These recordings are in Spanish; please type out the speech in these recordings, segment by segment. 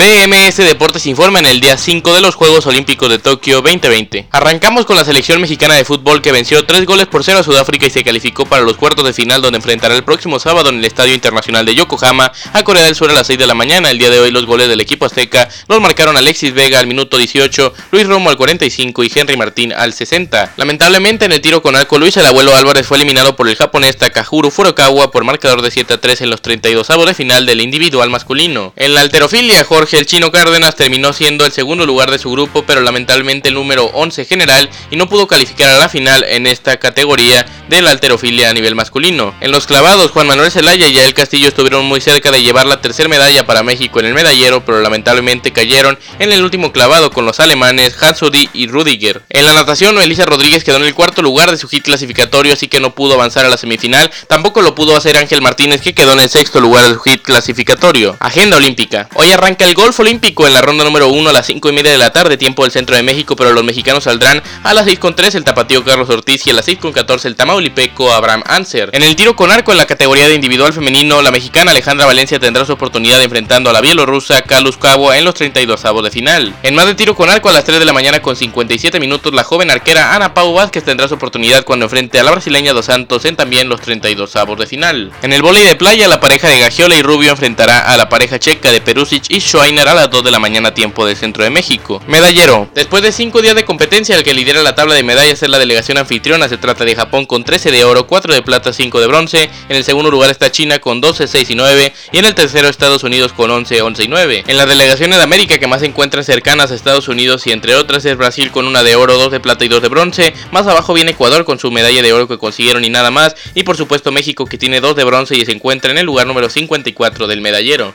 BMS Deportes informa en el día 5 de los Juegos Olímpicos de Tokio 2020. Arrancamos con la selección mexicana de fútbol que venció 3 goles por 0 a Sudáfrica y se calificó para los cuartos de final donde enfrentará el próximo sábado en el Estadio Internacional de Yokohama a Corea del Sur a las 6 de la mañana. El día de hoy los goles del equipo azteca los marcaron Alexis Vega al minuto 18, Luis Romo al 45 y Henry Martín al 60. Lamentablemente en el tiro con arco Luis el abuelo Álvarez fue eliminado por el japonés Takahuru Furukawa por marcador de 7 a 3 en los 32 avos de final del individual masculino. En la alterofilia Jorge el Chino Cárdenas terminó siendo el segundo lugar de su grupo, pero lamentablemente el número 11 general y no pudo calificar a la final en esta categoría de la alterofilia a nivel masculino. En los clavados, Juan Manuel Zelaya y Yael Castillo estuvieron muy cerca de llevar la tercera medalla para México en el medallero, pero lamentablemente cayeron en el último clavado con los alemanes Hansudi y Rudiger. En la natación, Elisa Rodríguez quedó en el cuarto lugar de su hit clasificatorio, así que no pudo avanzar a la semifinal. Tampoco lo pudo hacer Ángel Martínez, que quedó en el sexto lugar de su hit clasificatorio. Agenda olímpica. Hoy arranca el golf olímpico en la ronda número 1 a las 5 y media de la tarde, tiempo del centro de México, pero los mexicanos saldrán a las 6 con 3 el tapatío Carlos Ortiz y a las 6 con 14 el tamaulipeco Abraham Anser. En el tiro con arco en la categoría de individual femenino, la mexicana Alejandra Valencia tendrá su oportunidad enfrentando a la bielorrusa Kalus Cabo en los 32 avos de final. En más de tiro con arco a las 3 de la mañana con 57 minutos, la joven arquera Ana Pau Vázquez tendrá su oportunidad cuando enfrente a la brasileña Dos Santos en también los 32 avos de final. En el vóley de playa, la pareja de Gagiola y Rubio enfrentará a la pareja checa de Perusic y A las 2 de la mañana tiempo del centro de México. Medallero. Después de 5 días de competencia, el que lidera la tabla de medallas es la delegación anfitriona. Se trata de Japón con 13 de oro, 4 de plata, 5 de bronce. En el segundo lugar está China con 12, 6 y 9. Y en el tercero Estados Unidos con 11, 11 y 9. En las delegaciones de América que más se encuentran cercanas a Estados Unidos y entre otras es Brasil con una de oro, 2 de plata y 2 de bronce. Más abajo viene Ecuador con su medalla de oro que consiguieron y nada más. Y por supuesto México que tiene 2 de bronce y se encuentra en el lugar número 54 del medallero.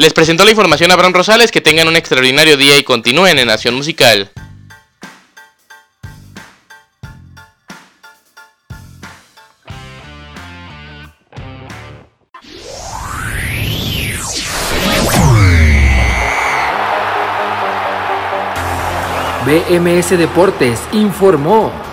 Les presento la información a Abraham Rosales, que tengan un extraordinario día y continúen en Nación Musical. BMS Deportes informó.